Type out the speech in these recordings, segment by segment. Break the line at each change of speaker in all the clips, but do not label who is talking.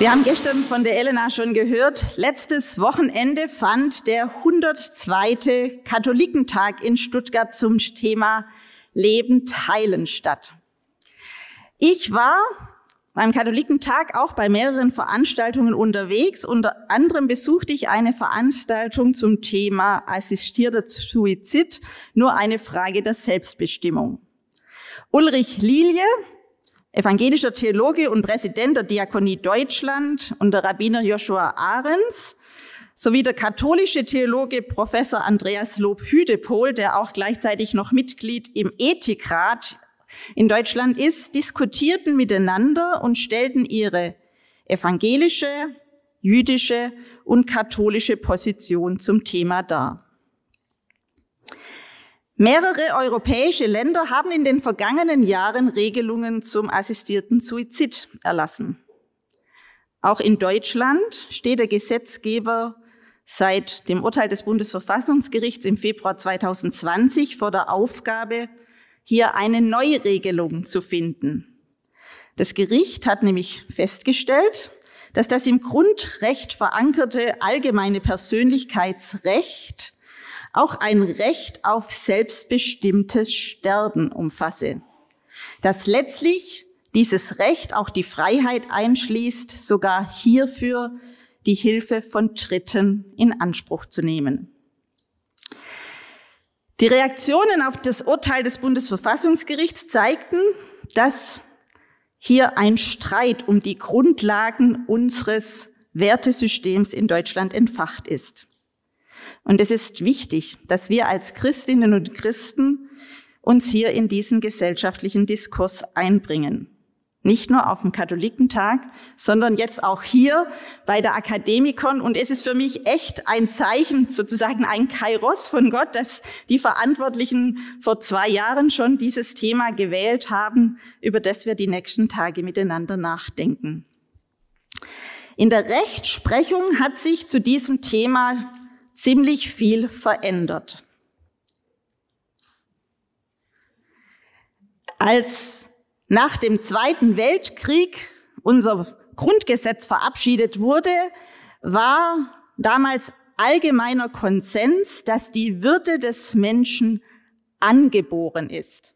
Wir haben gestern von der Elena schon gehört, letztes Wochenende fand der 102. Katholikentag in Stuttgart zum Thema Leben teilen statt. Ich war beim Katholikentag auch bei mehreren Veranstaltungen unterwegs. Unter anderem besuchte ich eine Veranstaltung zum Thema assistierter Suizid, nur eine Frage der Selbstbestimmung. Ulrich Lilie, evangelischer Theologe und Präsident der Diakonie Deutschland und der Rabbiner Joshua Ahrens sowie der katholische Theologe Professor Andreas Lob-Hüdepohl, der auch gleichzeitig noch Mitglied im Ethikrat in Deutschland ist, diskutierten miteinander und stellten ihre evangelische, jüdische und katholische Position zum Thema dar. Mehrere europäische Länder haben in den vergangenen Jahren Regelungen zum assistierten Suizid erlassen. Auch in Deutschland steht der Gesetzgeber seit dem Urteil des Bundesverfassungsgerichts im Februar 2020 vor der Aufgabe, hier eine Neuregelung zu finden. Das Gericht hat nämlich festgestellt, dass das im Grundrecht verankerte allgemeine Persönlichkeitsrecht auch ein Recht auf selbstbestimmtes Sterben umfasse, das letztlich dieses Recht auch die Freiheit einschließt, sogar hierfür die Hilfe von Dritten in Anspruch zu nehmen. Die Reaktionen auf das Urteil des Bundesverfassungsgerichts zeigten, dass hier ein Streit um die Grundlagen unseres Wertesystems in Deutschland entfacht ist. Und es ist wichtig, dass wir als Christinnen und Christen uns hier in diesen gesellschaftlichen Diskurs einbringen. Nicht nur auf dem Katholikentag, sondern jetzt auch hier bei der Akademikon. Und es ist für mich echt ein Zeichen, sozusagen ein Kairos von Gott, dass die Verantwortlichen vor zwei Jahren schon dieses Thema gewählt haben, über das wir die nächsten Tage miteinander nachdenken. In der Rechtsprechung hat sich zu diesem Thema ziemlich viel verändert. Als nach dem Zweiten Weltkrieg unser Grundgesetz verabschiedet wurde, war damals allgemeiner Konsens, dass die Würde des Menschen angeboren ist.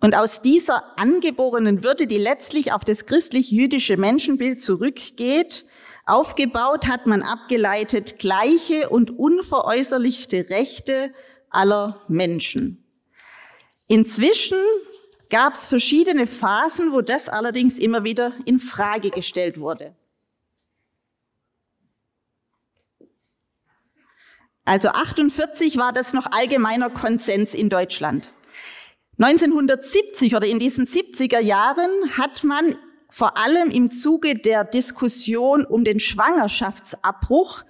Und aus dieser angeborenen Würde, die letztlich auf das christlich-jüdische Menschenbild zurückgeht, aufgebaut hat man abgeleitet gleiche und unveräußerlichte Rechte aller Menschen. Inzwischen gab es verschiedene Phasen, wo das allerdings immer wieder in Frage gestellt wurde. Also 48 war das noch allgemeiner Konsens in Deutschland. 1970 oder in diesen 70er Jahren hat man vor allem im Zuge der Diskussion um den Schwangerschaftsabbruch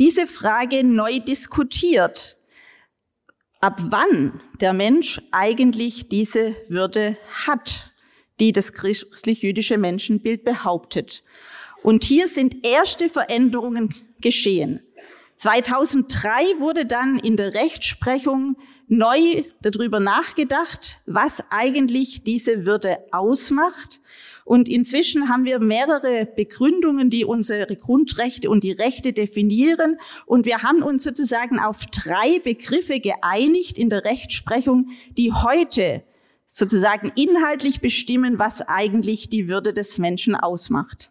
diese Frage neu diskutiert. Ab wann der Mensch eigentlich diese Würde hat, die das christlich-jüdische Menschenbild behauptet. Und hier sind erste Veränderungen geschehen. 2003 wurde dann in der Rechtsprechung neu darüber nachgedacht, was eigentlich diese Würde ausmacht. Und inzwischen haben wir mehrere Begründungen, die unsere Grundrechte und die Rechte definieren. Und wir haben uns sozusagen auf drei Begriffe geeinigt in der Rechtsprechung, die heute sozusagen inhaltlich bestimmen, was eigentlich die Würde des Menschen ausmacht.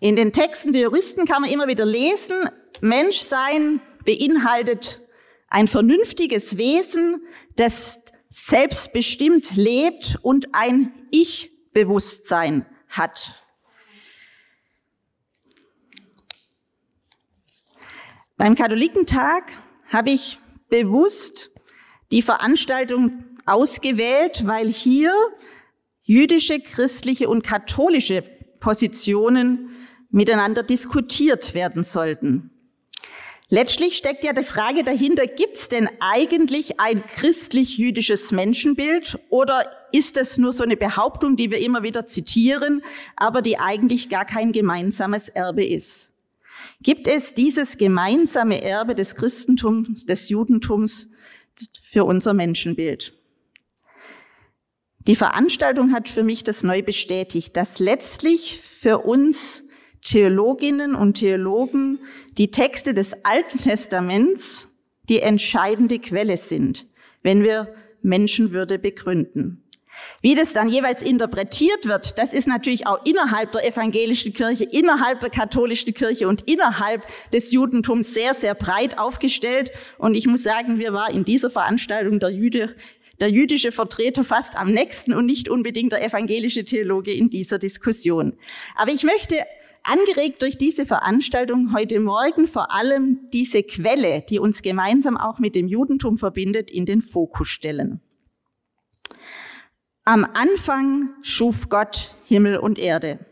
In den Texten der Juristen kann man immer wieder lesen, Menschsein beinhaltet ein vernünftiges Wesen, das selbstbestimmt lebt und ein Ich-Bewusstsein hat. Beim Katholikentag habe ich bewusst die Veranstaltung ausgewählt, weil hier jüdische, christliche und katholische Positionen miteinander diskutiert werden sollten. Letztlich steckt ja die Frage dahinter, gibt es denn eigentlich ein christlich-jüdisches Menschenbild oder ist es nur so eine Behauptung, die wir immer wieder zitieren, aber die eigentlich gar kein gemeinsames Erbe ist? Gibt es dieses gemeinsame Erbe des Christentums, des Judentums für unser Menschenbild? Die Veranstaltung hat für mich das neu bestätigt, dass letztlich für uns Theologinnen und Theologen die Texte des Alten Testaments die entscheidende Quelle sind, wenn wir Menschenwürde begründen. Wie das dann jeweils interpretiert wird, das ist natürlich auch innerhalb der evangelischen Kirche, innerhalb der katholischen Kirche und innerhalb des Judentums sehr, sehr breit aufgestellt. Und ich muss sagen, wir war in dieser Veranstaltung der Jüde, der jüdische Vertreter fast am nächsten und nicht unbedingt der evangelische Theologe in dieser Diskussion. Aber ich möchte angeregt durch diese Veranstaltung heute Morgen vor allem diese Quelle, die uns gemeinsam auch mit dem Judentum verbindet, in den Fokus stellen. Am Anfang schuf Gott Himmel und Erde.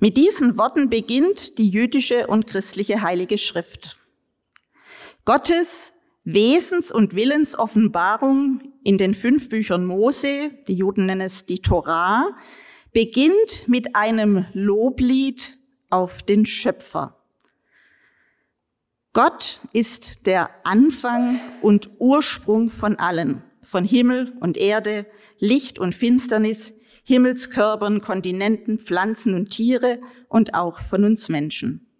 Mit diesen Worten beginnt die jüdische und christliche Heilige Schrift. Gottes Wesens- und Willensoffenbarung in den fünf Büchern Mose, die Juden nennen es die Torah, beginnt mit einem Loblied auf den Schöpfer. Gott ist der Anfang und Ursprung von allen, von Himmel und Erde, Licht und Finsternis, Himmelskörpern, Kontinenten, Pflanzen und Tiere und auch von uns Menschen.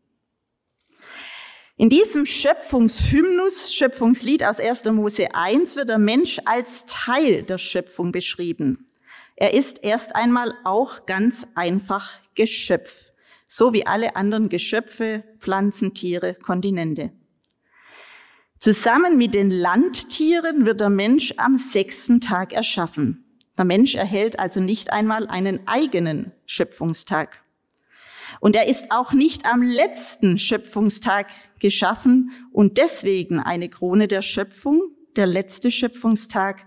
In diesem Schöpfungshymnus, Schöpfungslied aus 1. Mose 1 wird der Mensch als Teil der Schöpfung beschrieben. Er ist erst einmal auch ganz einfach Geschöpf, so wie alle anderen Geschöpfe, Pflanzen, Tiere, Kontinente. Zusammen mit den Landtieren wird der Mensch am sechsten Tag erschaffen. Der Mensch erhält also nicht einmal einen eigenen Schöpfungstag. Und er ist auch nicht am letzten Schöpfungstag geschaffen und deswegen eine Krone der Schöpfung, der letzte Schöpfungstag,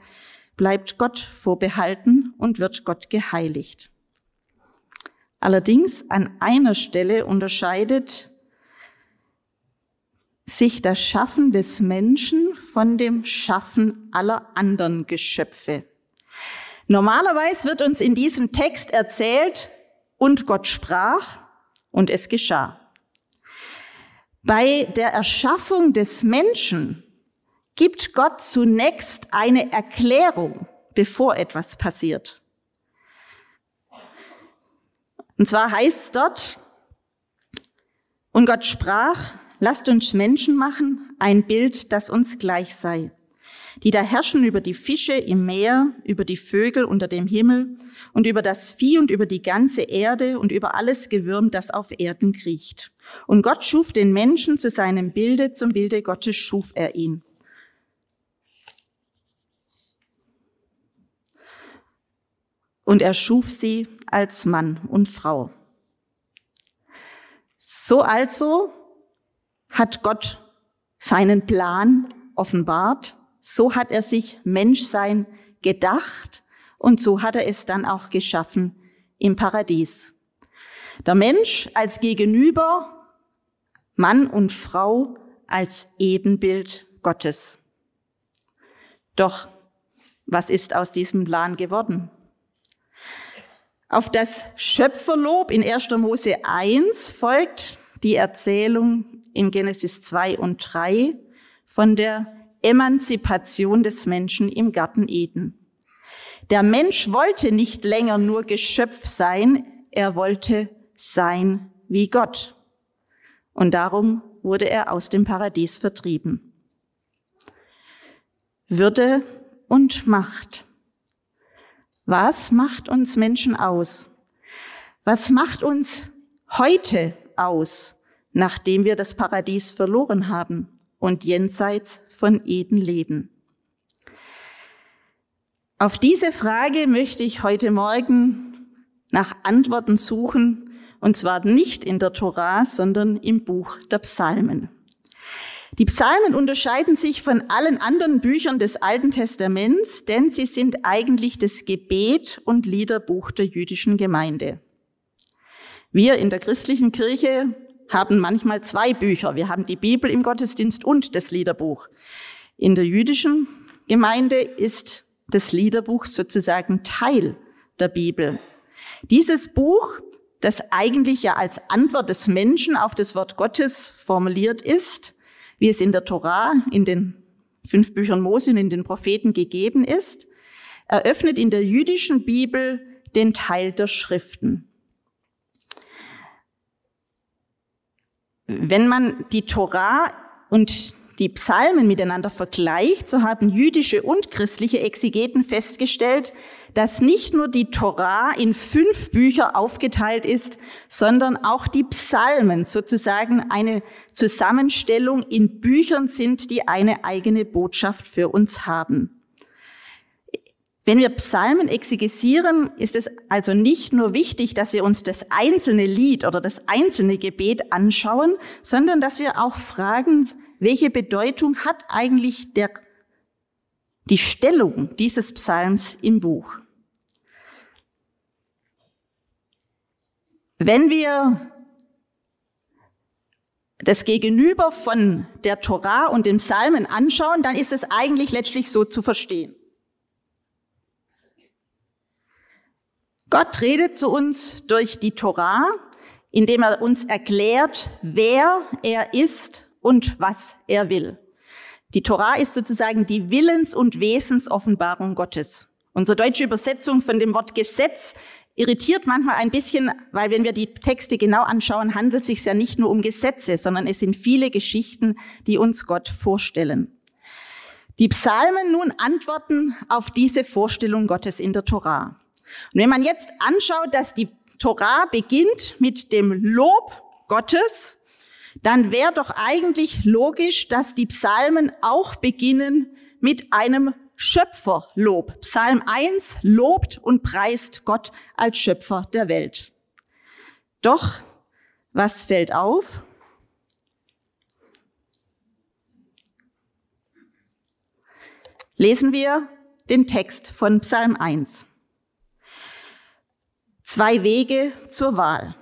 bleibt Gott vorbehalten und wird Gott geheiligt. Allerdings an einer Stelle unterscheidet sich das Schaffen des Menschen von dem Schaffen aller anderen Geschöpfe. Normalerweise wird uns in diesem Text erzählt, und Gott sprach und es geschah. Bei der Erschaffung des Menschen gibt Gott zunächst eine Erklärung, bevor etwas passiert. Und zwar heißt es dort, und Gott sprach, lasst uns Menschen machen, ein Bild, das uns gleich sei, die da herrschen über die Fische im Meer, über die Vögel unter dem Himmel und über das Vieh und über die ganze Erde und über alles Gewürm, das auf Erden kriecht. Und Gott schuf den Menschen zu seinem Bilde, zum Bilde Gottes schuf er ihn. und er schuf sie als Mann und Frau. So also hat Gott seinen Plan offenbart, so hat er sich Menschsein gedacht und so hat er es dann auch geschaffen im Paradies. Der Mensch als Gegenüber, Mann und Frau als Ebenbild Gottes. Doch was ist aus diesem Plan geworden? Auf das Schöpferlob in 1. Mose 1 folgt die Erzählung in Genesis 2 und 3 von der Emanzipation des Menschen im Garten Eden. Der Mensch wollte nicht länger nur Geschöpf sein, er wollte sein wie Gott. Und darum wurde er aus dem Paradies vertrieben. Würde und Macht. Was macht uns Menschen aus? Was macht uns heute aus, nachdem wir das Paradies verloren haben und jenseits von Eden leben? Auf diese Frage möchte ich heute Morgen nach Antworten suchen, und zwar nicht in der Torah, sondern im Buch der Psalmen. Die Psalmen unterscheiden sich von allen anderen Büchern des Alten Testaments, denn sie sind eigentlich das Gebet und Liederbuch der jüdischen Gemeinde. Wir in der christlichen Kirche haben manchmal zwei Bücher. Wir haben die Bibel im Gottesdienst und das Liederbuch. In der jüdischen Gemeinde ist das Liederbuch sozusagen Teil der Bibel. Dieses Buch, das eigentlich ja als Antwort des Menschen auf das Wort Gottes formuliert ist, wie es in der Torah, in den fünf Büchern Mose und in den Propheten gegeben ist, eröffnet in der jüdischen Bibel den Teil der Schriften. Wenn man die Torah und die Psalmen miteinander vergleicht, so haben jüdische und christliche Exegeten festgestellt, dass nicht nur die Torah in fünf Bücher aufgeteilt ist, sondern auch die Psalmen sozusagen eine Zusammenstellung in Büchern sind, die eine eigene Botschaft für uns haben. Wenn wir Psalmen exegesieren, ist es also nicht nur wichtig, dass wir uns das einzelne Lied oder das einzelne Gebet anschauen, sondern dass wir auch fragen, welche Bedeutung hat eigentlich der, die Stellung dieses Psalms im Buch? Wenn wir das Gegenüber von der Torah und den Psalmen anschauen, dann ist es eigentlich letztlich so zu verstehen. Gott redet zu uns durch die Torah, indem er uns erklärt, wer er ist und was er will. Die Torah ist sozusagen die Willens- und Wesensoffenbarung Gottes. Unsere deutsche Übersetzung von dem Wort Gesetz irritiert manchmal ein bisschen, weil wenn wir die Texte genau anschauen, handelt es sich ja nicht nur um Gesetze, sondern es sind viele Geschichten, die uns Gott vorstellen. Die Psalmen nun antworten auf diese Vorstellung Gottes in der Torah. Und wenn man jetzt anschaut, dass die Torah beginnt mit dem Lob Gottes, dann wäre doch eigentlich logisch, dass die Psalmen auch beginnen mit einem Schöpferlob. Psalm 1 lobt und preist Gott als Schöpfer der Welt. Doch, was fällt auf? Lesen wir den Text von Psalm 1. Zwei Wege zur Wahl.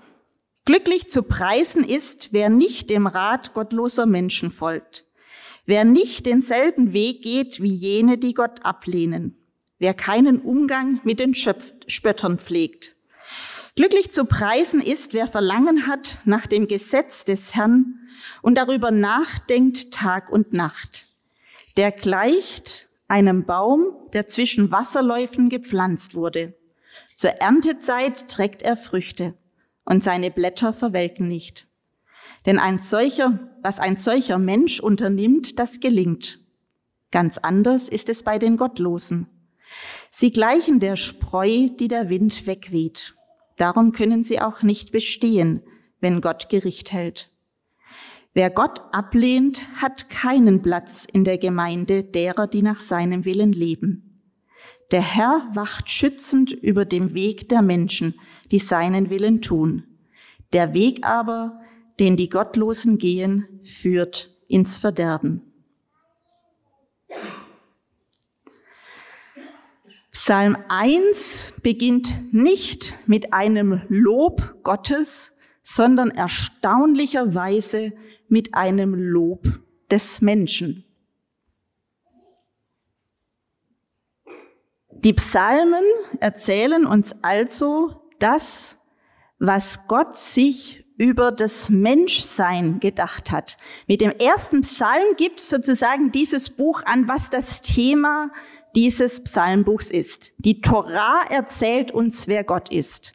Glücklich zu preisen ist, wer nicht dem Rat gottloser Menschen folgt, wer nicht denselben Weg geht wie jene, die Gott ablehnen, wer keinen Umgang mit den Schöpf Spöttern pflegt. Glücklich zu preisen ist, wer Verlangen hat nach dem Gesetz des Herrn und darüber nachdenkt Tag und Nacht. Der gleicht einem Baum, der zwischen Wasserläufen gepflanzt wurde. Zur Erntezeit trägt er Früchte und seine Blätter verwelken nicht. Denn ein solcher, was ein solcher Mensch unternimmt, das gelingt. Ganz anders ist es bei den Gottlosen. Sie gleichen der Spreu, die der Wind wegweht. Darum können sie auch nicht bestehen, wenn Gott Gericht hält. Wer Gott ablehnt, hat keinen Platz in der Gemeinde derer, die nach seinem Willen leben. Der Herr wacht schützend über dem Weg der Menschen, die seinen Willen tun. Der Weg aber, den die Gottlosen gehen, führt ins Verderben. Psalm 1 beginnt nicht mit einem Lob Gottes, sondern erstaunlicherweise mit einem Lob des Menschen. Die Psalmen erzählen uns also das, was Gott sich über das Menschsein gedacht hat. Mit dem ersten Psalm gibt sozusagen dieses Buch an, was das Thema dieses Psalmbuchs ist. Die Torah erzählt uns, wer Gott ist.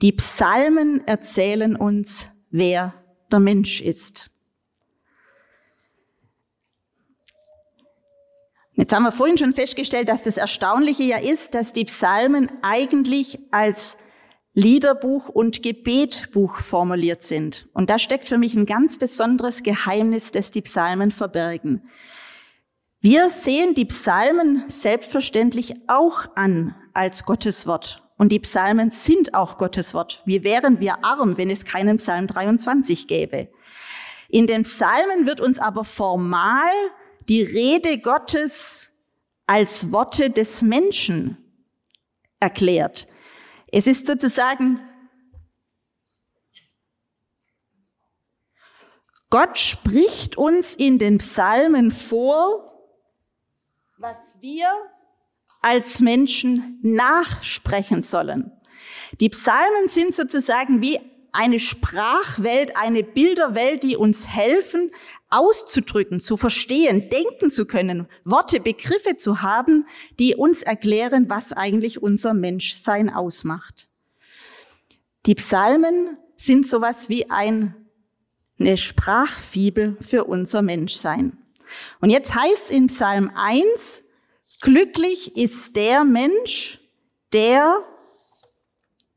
Die Psalmen erzählen uns, wer der Mensch ist. Jetzt haben wir vorhin schon festgestellt, dass das Erstaunliche ja ist, dass die Psalmen eigentlich als Liederbuch und Gebetbuch formuliert sind. Und da steckt für mich ein ganz besonderes Geheimnis, das die Psalmen verbergen. Wir sehen die Psalmen selbstverständlich auch an als Gottes Wort. Und die Psalmen sind auch Gottes Wort. Wie wären wir arm, wenn es keinen Psalm 23 gäbe? In den Psalmen wird uns aber formal die Rede Gottes als Worte des Menschen erklärt. Es ist sozusagen Gott spricht uns in den Psalmen vor, was wir als Menschen nachsprechen sollen. Die Psalmen sind sozusagen wie eine Sprachwelt, eine Bilderwelt, die uns helfen, auszudrücken, zu verstehen, denken zu können, Worte, Begriffe zu haben, die uns erklären, was eigentlich unser Menschsein ausmacht. Die Psalmen sind sowas wie ein, eine Sprachfibel für unser Menschsein. Und jetzt heißt in Psalm 1, glücklich ist der Mensch, der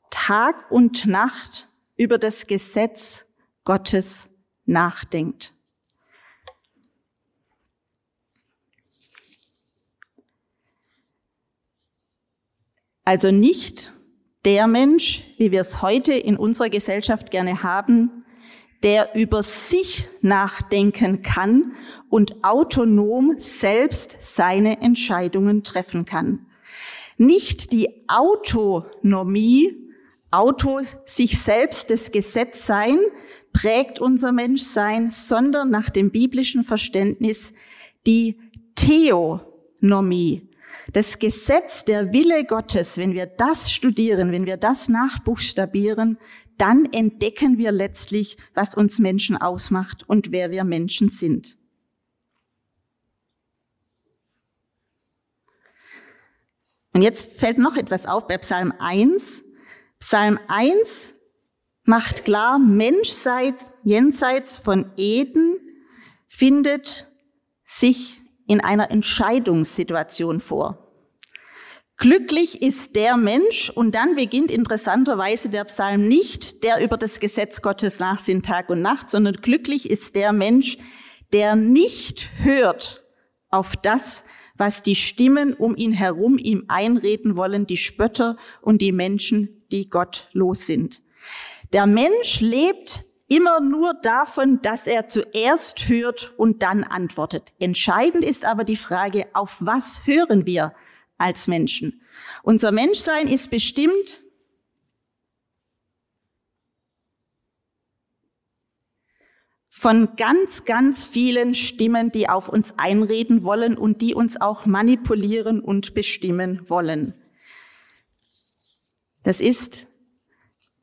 Tag und Nacht über das Gesetz Gottes nachdenkt. Also nicht der Mensch, wie wir es heute in unserer Gesellschaft gerne haben, der über sich nachdenken kann und autonom selbst seine Entscheidungen treffen kann. Nicht die Autonomie Auto sich selbst das Gesetz sein, prägt unser Menschsein, sondern nach dem biblischen Verständnis die Theonomie. Das Gesetz, der Wille Gottes, wenn wir das studieren, wenn wir das nachbuchstabieren, dann entdecken wir letztlich, was uns Menschen ausmacht und wer wir Menschen sind. Und jetzt fällt noch etwas auf bei Psalm 1. Psalm 1 macht klar, Menschsein jenseits von Eden findet sich in einer Entscheidungssituation vor. Glücklich ist der Mensch, und dann beginnt interessanterweise der Psalm nicht, der über das Gesetz Gottes nachsinnt Tag und Nacht, sondern glücklich ist der Mensch, der nicht hört auf das, was die Stimmen um ihn herum ihm einreden wollen, die Spötter und die Menschen, die gottlos sind. Der Mensch lebt immer nur davon, dass er zuerst hört und dann antwortet. Entscheidend ist aber die Frage, auf was hören wir als Menschen? Unser Menschsein ist bestimmt von ganz, ganz vielen Stimmen, die auf uns einreden wollen und die uns auch manipulieren und bestimmen wollen. Das ist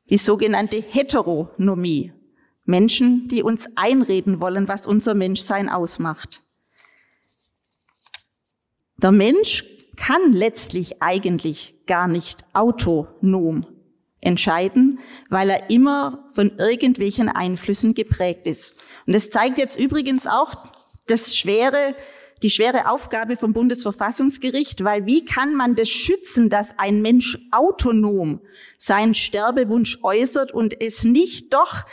die sogenannte Heteronomie. Menschen, die uns einreden wollen, was unser Menschsein ausmacht. Der Mensch kann letztlich eigentlich gar nicht autonom entscheiden, weil er immer von irgendwelchen Einflüssen geprägt ist. Und das zeigt jetzt übrigens auch das schwere die schwere Aufgabe vom Bundesverfassungsgericht, weil wie kann man das schützen, dass ein Mensch autonom seinen Sterbewunsch äußert und es nicht doch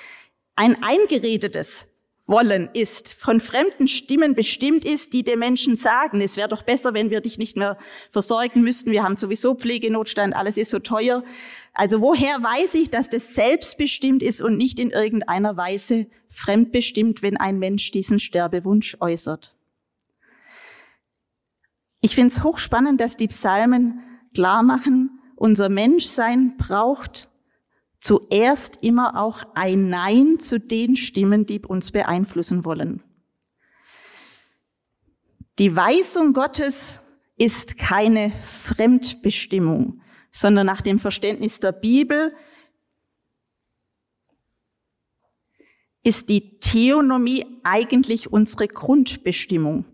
ein eingeredetes wollen ist, von fremden Stimmen bestimmt ist, die den Menschen sagen, es wäre doch besser, wenn wir dich nicht mehr versorgen müssten, wir haben sowieso Pflegenotstand, alles ist so teuer. Also woher weiß ich, dass das selbstbestimmt ist und nicht in irgendeiner Weise fremdbestimmt, wenn ein Mensch diesen Sterbewunsch äußert? Ich finde es hochspannend, dass die Psalmen klar machen, unser Menschsein braucht zuerst immer auch ein Nein zu den Stimmen, die uns beeinflussen wollen. Die Weisung Gottes ist keine Fremdbestimmung, sondern nach dem Verständnis der Bibel ist die Theonomie eigentlich unsere Grundbestimmung.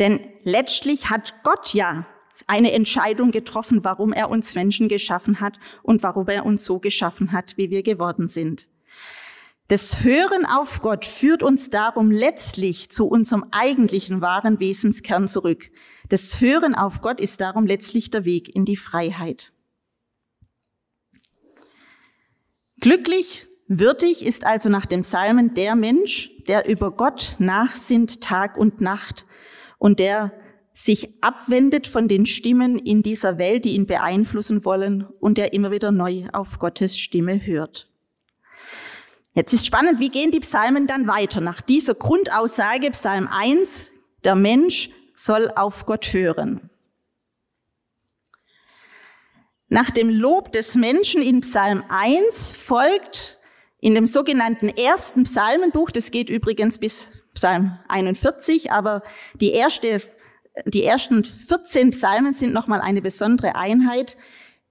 Denn letztlich hat Gott ja eine Entscheidung getroffen, warum er uns Menschen geschaffen hat und warum er uns so geschaffen hat, wie wir geworden sind. Das Hören auf Gott führt uns darum letztlich zu unserem eigentlichen wahren Wesenskern zurück. Das Hören auf Gott ist darum letztlich der Weg in die Freiheit. Glücklich, würdig ist also nach dem Psalmen der Mensch, der über Gott nachsinnt Tag und Nacht und der sich abwendet von den Stimmen in dieser Welt, die ihn beeinflussen wollen und der immer wieder neu auf Gottes Stimme hört. Jetzt ist spannend, wie gehen die Psalmen dann weiter? Nach dieser Grundaussage, Psalm 1, der Mensch soll auf Gott hören. Nach dem Lob des Menschen in Psalm 1 folgt in dem sogenannten ersten Psalmenbuch, das geht übrigens bis Psalm 41, aber die erste, die ersten 14 Psalmen sind nochmal eine besondere Einheit.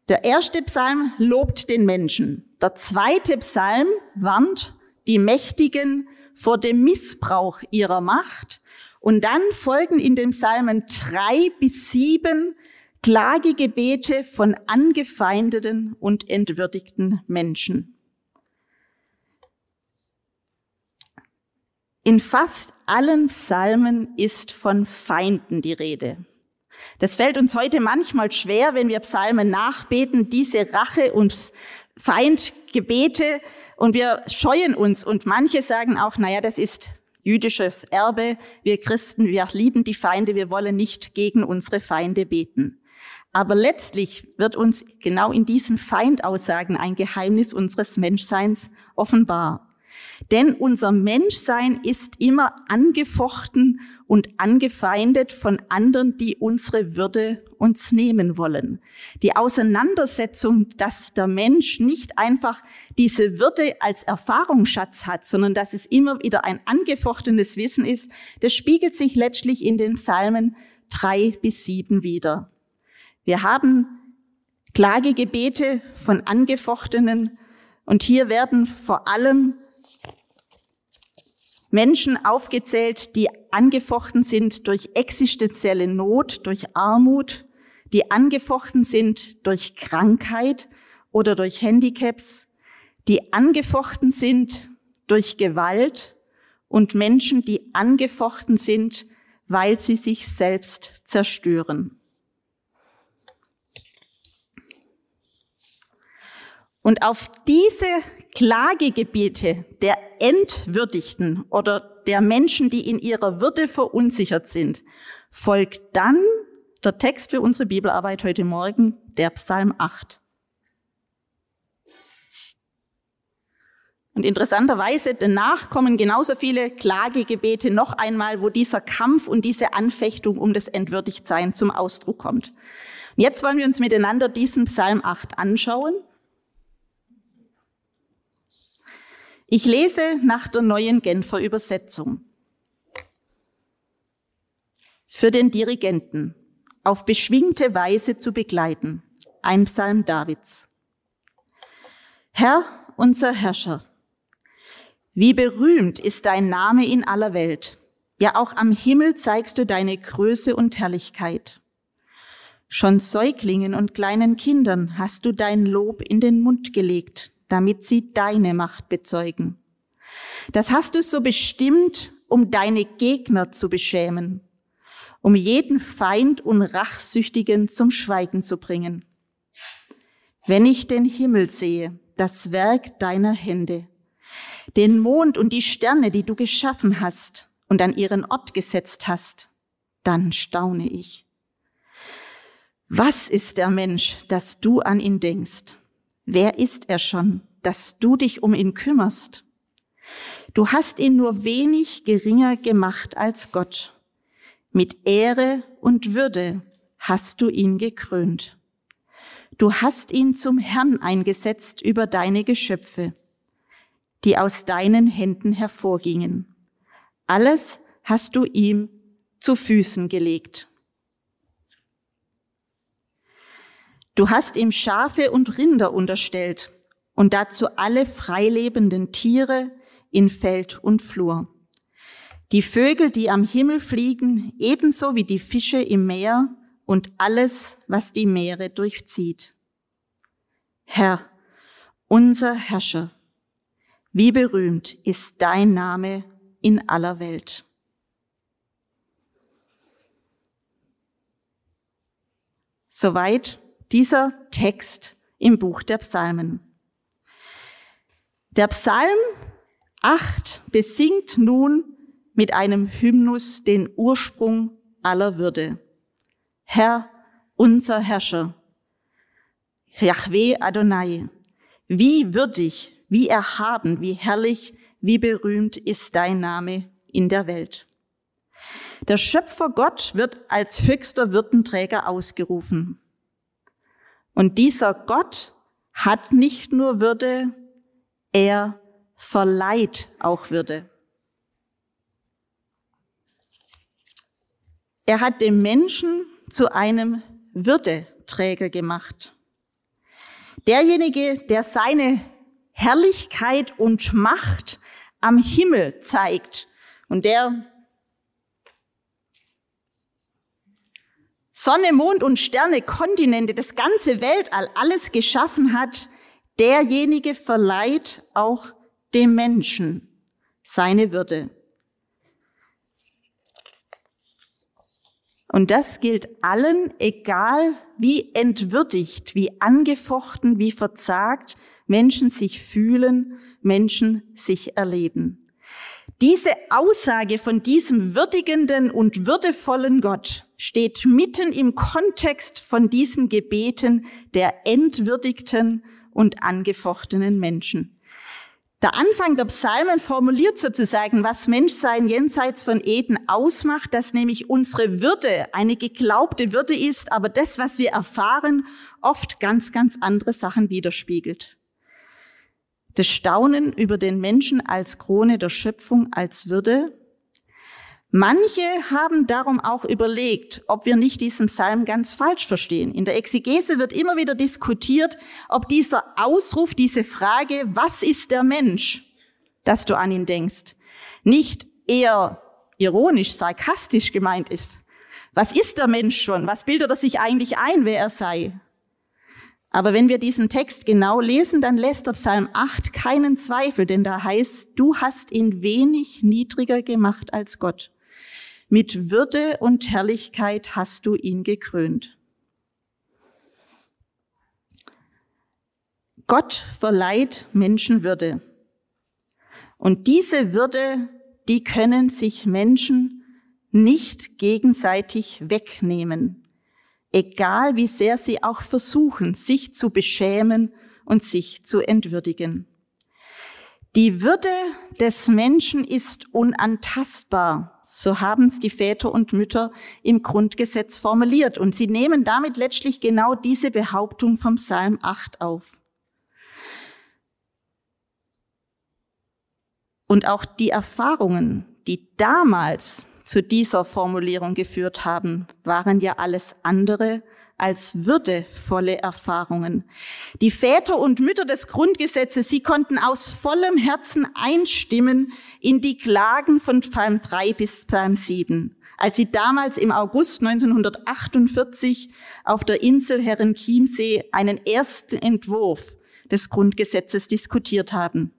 Der erste Psalm lobt den Menschen. Der zweite Psalm warnt die Mächtigen vor dem Missbrauch ihrer Macht. Und dann folgen in den Psalmen drei bis sieben Klagegebete von angefeindeten und entwürdigten Menschen. In fast allen Psalmen ist von Feinden die Rede. Das fällt uns heute manchmal schwer, wenn wir Psalmen nachbeten, diese Rache und Feindgebete und wir scheuen uns und manche sagen auch, naja, das ist jüdisches Erbe. Wir Christen, wir lieben die Feinde, wir wollen nicht gegen unsere Feinde beten. Aber letztlich wird uns genau in diesen Feindaussagen ein Geheimnis unseres Menschseins offenbar. Denn unser Menschsein ist immer angefochten und angefeindet von anderen, die unsere Würde uns nehmen wollen. Die Auseinandersetzung, dass der Mensch nicht einfach diese Würde als Erfahrungsschatz hat, sondern dass es immer wieder ein angefochtenes Wissen ist, das spiegelt sich letztlich in den Psalmen drei bis sieben wieder. Wir haben Klagegebete von Angefochtenen und hier werden vor allem Menschen aufgezählt, die angefochten sind durch existenzielle Not, durch Armut, die angefochten sind durch Krankheit oder durch Handicaps, die angefochten sind durch Gewalt und Menschen, die angefochten sind, weil sie sich selbst zerstören. Und auf diese Klagegebiete der Entwürdigten oder der Menschen, die in ihrer Würde verunsichert sind, folgt dann der Text für unsere Bibelarbeit heute Morgen, der Psalm 8. Und interessanterweise danach kommen genauso viele Klagegebete noch einmal, wo dieser Kampf und diese Anfechtung um das Entwürdigtsein zum Ausdruck kommt. Und jetzt wollen wir uns miteinander diesen Psalm 8 anschauen. Ich lese nach der neuen Genfer Übersetzung. Für den Dirigenten auf beschwingte Weise zu begleiten. Ein Psalm Davids. Herr, unser Herrscher, wie berühmt ist dein Name in aller Welt. Ja, auch am Himmel zeigst du deine Größe und Herrlichkeit. Schon Säuglingen und kleinen Kindern hast du dein Lob in den Mund gelegt, damit sie deine Macht bezeugen. Das hast du so bestimmt, um deine Gegner zu beschämen, um jeden Feind und Rachsüchtigen zum Schweigen zu bringen. Wenn ich den Himmel sehe, das Werk deiner Hände, den Mond und die Sterne, die du geschaffen hast und an ihren Ort gesetzt hast, dann staune ich. Was ist der Mensch, dass du an ihn denkst? Wer ist er schon, dass du dich um ihn kümmerst? Du hast ihn nur wenig geringer gemacht als Gott. Mit Ehre und Würde hast du ihn gekrönt. Du hast ihn zum Herrn eingesetzt über deine Geschöpfe, die aus deinen Händen hervorgingen. Alles hast du ihm zu Füßen gelegt. Du hast ihm Schafe und Rinder unterstellt und dazu alle freilebenden Tiere in Feld und Flur. Die Vögel, die am Himmel fliegen, ebenso wie die Fische im Meer und alles, was die Meere durchzieht. Herr, unser Herrscher, wie berühmt ist dein Name in aller Welt. Soweit dieser Text im Buch der Psalmen. Der Psalm 8 besingt nun mit einem Hymnus den Ursprung aller Würde. Herr, unser Herrscher, Yahweh Adonai, wie würdig wie erhaben, wie herrlich, wie berühmt ist dein Name in der Welt. Der Schöpfer Gott wird als höchster Würdenträger ausgerufen. Und dieser Gott hat nicht nur Würde, er verleiht auch Würde. Er hat den Menschen zu einem Würdeträger gemacht. Derjenige, der seine Herrlichkeit und Macht am Himmel zeigt und der Sonne, Mond und Sterne, Kontinente, das ganze Weltall, alles geschaffen hat, derjenige verleiht auch dem Menschen seine Würde. Und das gilt allen, egal wie entwürdigt, wie angefochten, wie verzagt Menschen sich fühlen, Menschen sich erleben. Diese Aussage von diesem würdigenden und würdevollen Gott steht mitten im Kontext von diesen Gebeten der entwürdigten und angefochtenen Menschen. Der Anfang der Psalmen formuliert sozusagen, was Menschsein jenseits von Eden ausmacht, dass nämlich unsere Würde eine geglaubte Würde ist, aber das, was wir erfahren, oft ganz, ganz andere Sachen widerspiegelt. Das Staunen über den Menschen als Krone der Schöpfung, als Würde, Manche haben darum auch überlegt, ob wir nicht diesen Psalm ganz falsch verstehen. In der Exegese wird immer wieder diskutiert, ob dieser Ausruf, diese Frage, was ist der Mensch, dass du an ihn denkst, nicht eher ironisch, sarkastisch gemeint ist. Was ist der Mensch schon? Was bildet er sich eigentlich ein, wer er sei? Aber wenn wir diesen Text genau lesen, dann lässt der Psalm 8 keinen Zweifel, denn da heißt, du hast ihn wenig niedriger gemacht als Gott. Mit Würde und Herrlichkeit hast du ihn gekrönt. Gott verleiht Menschen Würde. Und diese Würde, die können sich Menschen nicht gegenseitig wegnehmen, egal wie sehr sie auch versuchen, sich zu beschämen und sich zu entwürdigen. Die Würde des Menschen ist unantastbar, so haben es die Väter und Mütter im Grundgesetz formuliert. Und sie nehmen damit letztlich genau diese Behauptung vom Psalm 8 auf. Und auch die Erfahrungen, die damals zu dieser Formulierung geführt haben, waren ja alles andere als würdevolle Erfahrungen. Die Väter und Mütter des Grundgesetzes, sie konnten aus vollem Herzen einstimmen in die Klagen von Psalm 3 bis Psalm 7 als sie damals im August 1948 auf der Insel Herrenchiemsee einen ersten Entwurf des Grundgesetzes diskutiert haben.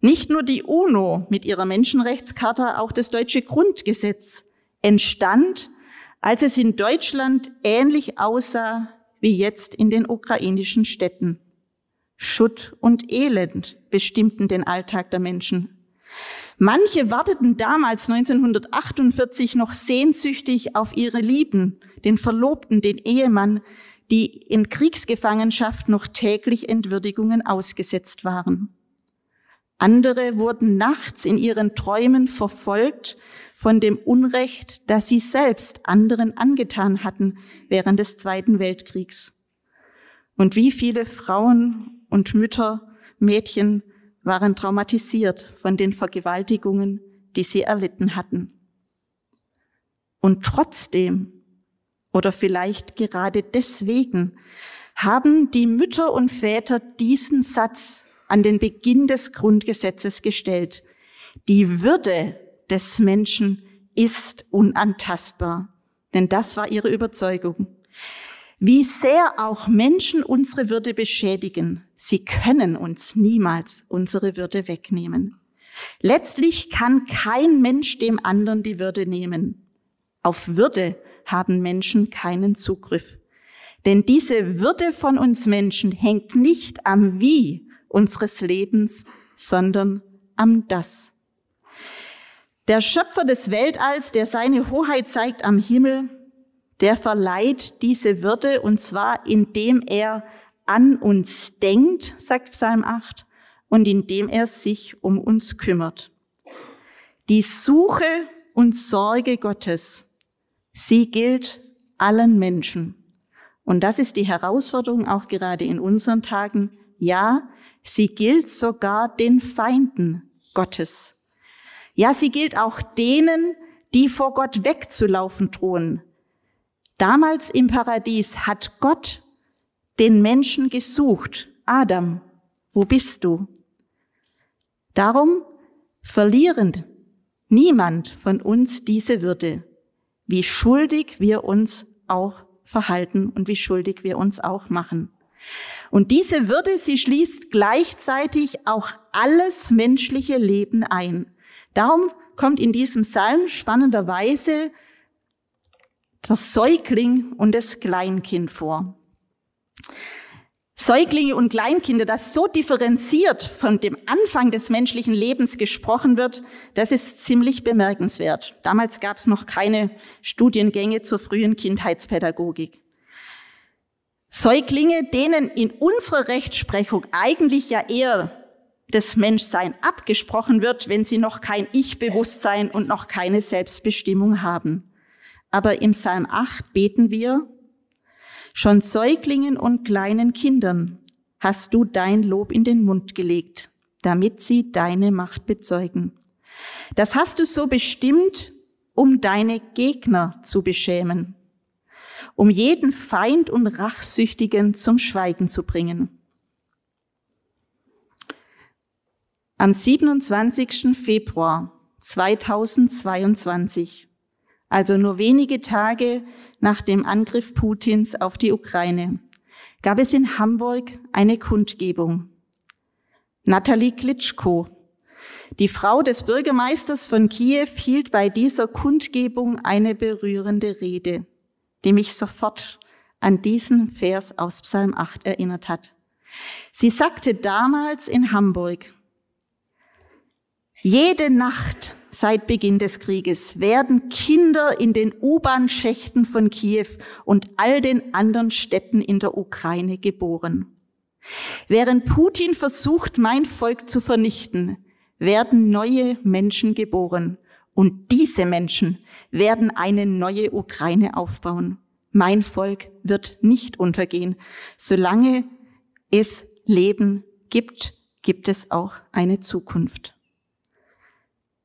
Nicht nur die UNO mit ihrer Menschenrechtscharta, auch das deutsche Grundgesetz entstand als es in Deutschland ähnlich aussah wie jetzt in den ukrainischen Städten. Schutt und Elend bestimmten den Alltag der Menschen. Manche warteten damals 1948 noch sehnsüchtig auf ihre Lieben, den Verlobten, den Ehemann, die in Kriegsgefangenschaft noch täglich Entwürdigungen ausgesetzt waren. Andere wurden nachts in ihren Träumen verfolgt von dem Unrecht, das sie selbst anderen angetan hatten während des Zweiten Weltkriegs. Und wie viele Frauen und Mütter, Mädchen waren traumatisiert von den Vergewaltigungen, die sie erlitten hatten. Und trotzdem, oder vielleicht gerade deswegen, haben die Mütter und Väter diesen Satz an den Beginn des Grundgesetzes gestellt. Die Würde des Menschen ist unantastbar, denn das war ihre Überzeugung. Wie sehr auch Menschen unsere Würde beschädigen, sie können uns niemals unsere Würde wegnehmen. Letztlich kann kein Mensch dem anderen die Würde nehmen. Auf Würde haben Menschen keinen Zugriff. Denn diese Würde von uns Menschen hängt nicht am Wie, unseres Lebens, sondern am Das. Der Schöpfer des Weltalls, der seine Hoheit zeigt am Himmel, der verleiht diese Würde und zwar indem er an uns denkt, sagt Psalm 8, und indem er sich um uns kümmert. Die Suche und Sorge Gottes, sie gilt allen Menschen. Und das ist die Herausforderung auch gerade in unseren Tagen. Ja, sie gilt sogar den Feinden Gottes. Ja, sie gilt auch denen, die vor Gott wegzulaufen drohen. Damals im Paradies hat Gott den Menschen gesucht. Adam, wo bist du? Darum verlieren niemand von uns diese Würde, wie schuldig wir uns auch verhalten und wie schuldig wir uns auch machen. Und diese Würde, sie schließt gleichzeitig auch alles menschliche Leben ein. Darum kommt in diesem Psalm spannenderweise das Säugling und das Kleinkind vor. Säuglinge und Kleinkinder, das so differenziert von dem Anfang des menschlichen Lebens gesprochen wird, das ist ziemlich bemerkenswert. Damals gab es noch keine Studiengänge zur frühen Kindheitspädagogik. Säuglinge, denen in unserer Rechtsprechung eigentlich ja eher das Menschsein abgesprochen wird, wenn sie noch kein Ich-Bewusstsein und noch keine Selbstbestimmung haben. Aber im Psalm 8 beten wir, Schon Säuglingen und kleinen Kindern hast du dein Lob in den Mund gelegt, damit sie deine Macht bezeugen. Das hast du so bestimmt, um deine Gegner zu beschämen, um jeden Feind und Rachsüchtigen zum Schweigen zu bringen. Am 27. Februar 2022 also nur wenige Tage nach dem Angriff Putins auf die Ukraine, gab es in Hamburg eine Kundgebung. Natalie Klitschko, die Frau des Bürgermeisters von Kiew, hielt bei dieser Kundgebung eine berührende Rede, die mich sofort an diesen Vers aus Psalm 8 erinnert hat. Sie sagte damals in Hamburg, jede Nacht seit Beginn des Krieges werden Kinder in den U-Bahn-Schächten von Kiew und all den anderen Städten in der Ukraine geboren. Während Putin versucht, mein Volk zu vernichten, werden neue Menschen geboren. Und diese Menschen werden eine neue Ukraine aufbauen. Mein Volk wird nicht untergehen. Solange es Leben gibt, gibt es auch eine Zukunft.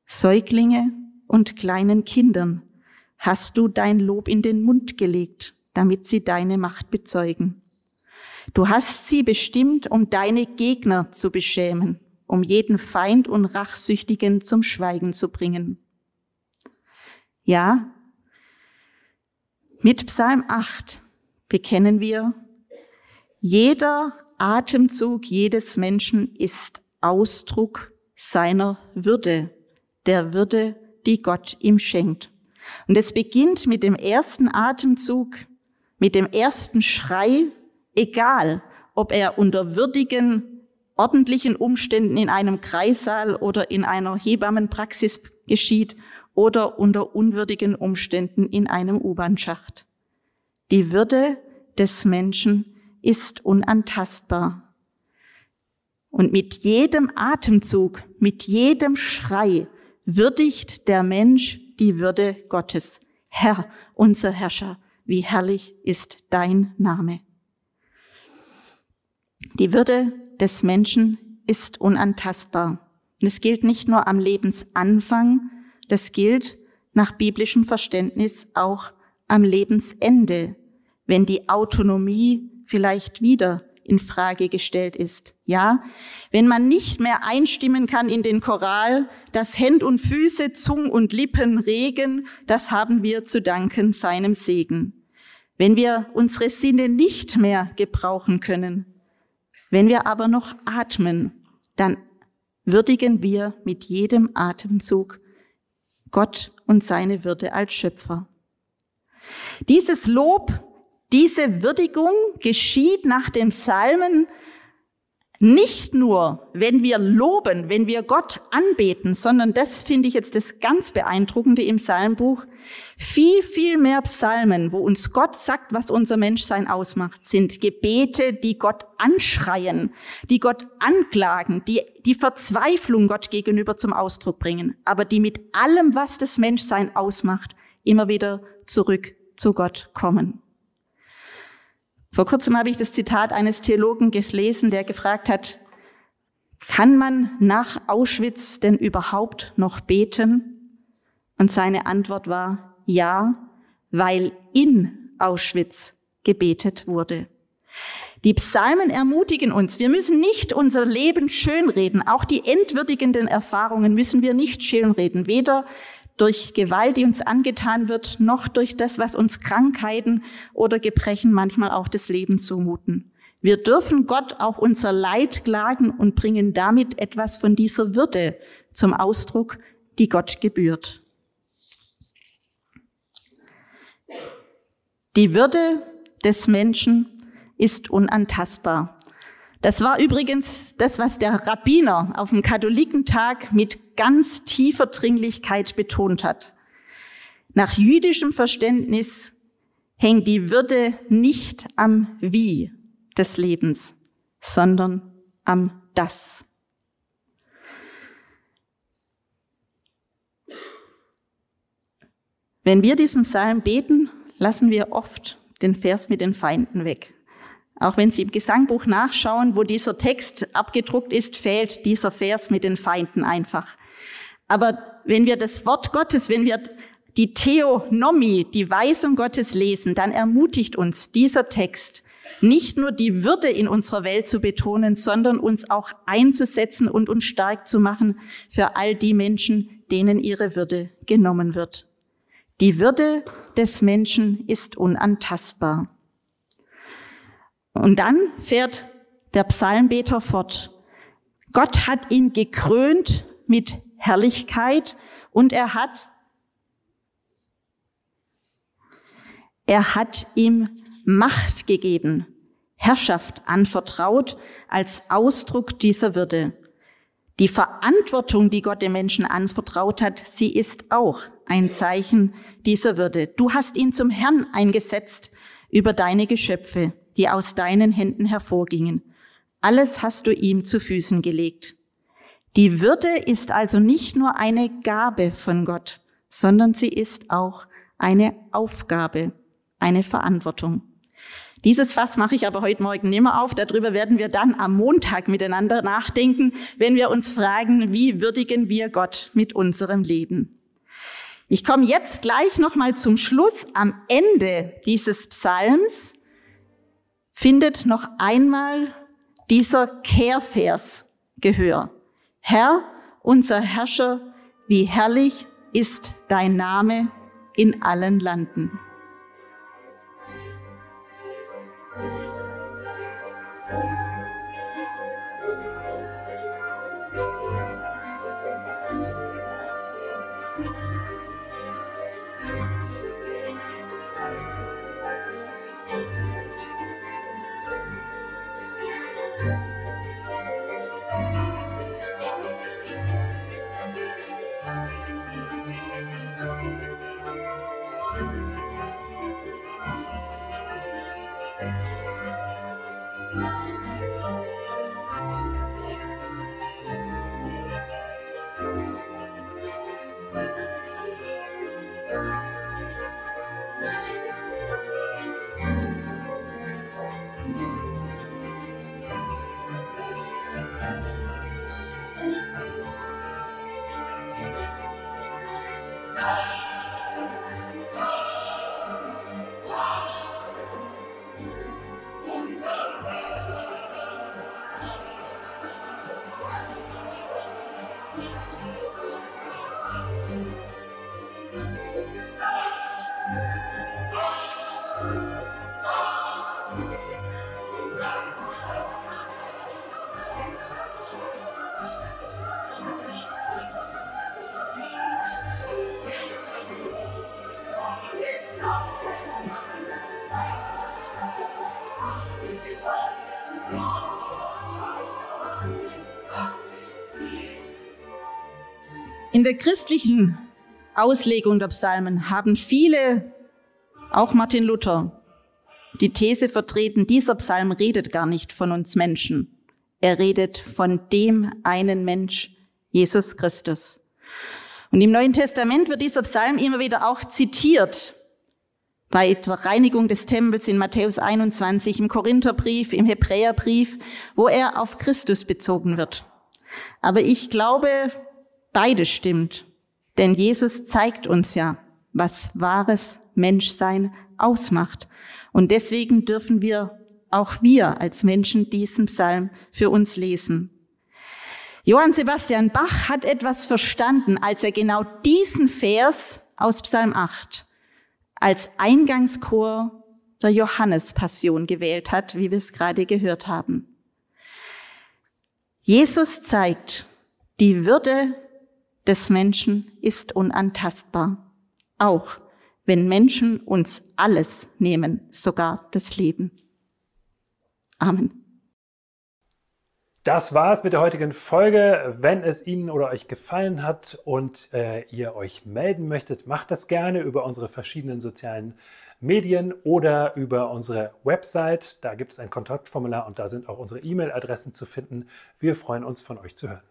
Säuglinge und kleinen Kindern hast du dein Lob in den Mund gelegt, damit sie deine Macht bezeugen. Du hast sie bestimmt, um deine Gegner zu beschämen, um jeden Feind und Rachsüchtigen zum Schweigen zu bringen. Ja, mit Psalm 8 bekennen wir, jeder Atemzug jedes Menschen ist Ausdruck seiner Würde der Würde, die Gott ihm schenkt. Und es beginnt mit dem ersten Atemzug, mit dem ersten Schrei, egal ob er unter würdigen, ordentlichen Umständen in einem Kreissaal oder in einer Hebammenpraxis geschieht oder unter unwürdigen Umständen in einem U-Bahn-Schacht. Die Würde des Menschen ist unantastbar. Und mit jedem Atemzug, mit jedem Schrei würdigt der Mensch die Würde Gottes. Herr, unser Herrscher, wie herrlich ist dein Name. Die Würde des Menschen ist unantastbar. Und es gilt nicht nur am Lebensanfang, das gilt nach biblischem Verständnis auch am Lebensende, wenn die Autonomie vielleicht wieder in Frage gestellt ist. Ja, wenn man nicht mehr einstimmen kann in den Choral, dass Händ und Füße, Zung und Lippen regen, das haben wir zu danken seinem Segen. Wenn wir unsere Sinne nicht mehr gebrauchen können, wenn wir aber noch atmen, dann würdigen wir mit jedem Atemzug Gott und seine Würde als Schöpfer. Dieses Lob diese Würdigung geschieht nach dem Psalmen nicht nur, wenn wir loben, wenn wir Gott anbeten, sondern das finde ich jetzt das ganz Beeindruckende im Psalmbuch. Viel, viel mehr Psalmen, wo uns Gott sagt, was unser Menschsein ausmacht, sind Gebete, die Gott anschreien, die Gott anklagen, die die Verzweiflung Gott gegenüber zum Ausdruck bringen, aber die mit allem, was das Menschsein ausmacht, immer wieder zurück zu Gott kommen. Vor kurzem habe ich das Zitat eines Theologen gelesen, der gefragt hat, kann man nach Auschwitz denn überhaupt noch beten? Und seine Antwort war, ja, weil in Auschwitz gebetet wurde. Die Psalmen ermutigen uns, wir müssen nicht unser Leben schönreden, auch die entwürdigenden Erfahrungen müssen wir nicht schönreden, weder durch Gewalt, die uns angetan wird, noch durch das, was uns Krankheiten oder Gebrechen manchmal auch das Leben zumuten. Wir dürfen Gott auch unser Leid klagen und bringen damit etwas von dieser Würde zum Ausdruck, die Gott gebührt. Die Würde des Menschen ist unantastbar. Das war übrigens das, was der Rabbiner auf dem Katholikentag mit ganz tiefer Dringlichkeit betont hat. Nach jüdischem Verständnis hängt die Würde nicht am Wie des Lebens, sondern am Das. Wenn wir diesen Psalm beten, lassen wir oft den Vers mit den Feinden weg. Auch wenn Sie im Gesangbuch nachschauen, wo dieser Text abgedruckt ist, fehlt dieser Vers mit den Feinden einfach. Aber wenn wir das Wort Gottes, wenn wir die Theonomie, die Weisung Gottes lesen, dann ermutigt uns dieser Text, nicht nur die Würde in unserer Welt zu betonen, sondern uns auch einzusetzen und uns stark zu machen für all die Menschen, denen ihre Würde genommen wird. Die Würde des Menschen ist unantastbar. Und dann fährt der Psalmbeter fort. Gott hat ihn gekrönt mit Herrlichkeit und er hat, er hat ihm Macht gegeben, Herrschaft anvertraut als Ausdruck dieser Würde. Die Verantwortung, die Gott dem Menschen anvertraut hat, sie ist auch ein Zeichen dieser Würde. Du hast ihn zum Herrn eingesetzt über deine Geschöpfe die aus deinen Händen hervorgingen. Alles hast du ihm zu Füßen gelegt. Die Würde ist also nicht nur eine Gabe von Gott, sondern sie ist auch eine Aufgabe, eine Verantwortung. Dieses Fass mache ich aber heute Morgen nimmer auf. Darüber werden wir dann am Montag miteinander nachdenken, wenn wir uns fragen, wie würdigen wir Gott mit unserem Leben. Ich komme jetzt gleich nochmal zum Schluss am Ende dieses Psalms findet noch einmal dieser Kehrvers Gehör. Herr, unser Herrscher, wie herrlich ist dein Name in allen Landen. Der christlichen Auslegung der Psalmen haben viele, auch Martin Luther, die These vertreten, dieser Psalm redet gar nicht von uns Menschen. Er redet von dem einen Mensch, Jesus Christus. Und im Neuen Testament wird dieser Psalm immer wieder auch zitiert. Bei der Reinigung des Tempels in Matthäus 21, im Korintherbrief, im Hebräerbrief, wo er auf Christus bezogen wird. Aber ich glaube, beides stimmt. Denn Jesus zeigt uns ja, was wahres Menschsein ausmacht. Und deswegen dürfen wir auch wir als Menschen diesen Psalm für uns lesen. Johann Sebastian Bach hat etwas verstanden, als er genau diesen Vers aus Psalm 8 als Eingangschor der Johannespassion gewählt hat, wie wir es gerade gehört haben. Jesus zeigt, die Würde des Menschen ist unantastbar, auch wenn Menschen uns alles nehmen, sogar das Leben. Amen.
Das war es mit der heutigen Folge. Wenn es Ihnen oder euch gefallen hat und äh, ihr euch melden möchtet, macht das gerne über unsere verschiedenen sozialen Medien oder über unsere Website. Da gibt es ein Kontaktformular und da sind auch unsere E-Mail-Adressen zu finden. Wir freuen uns, von euch zu hören.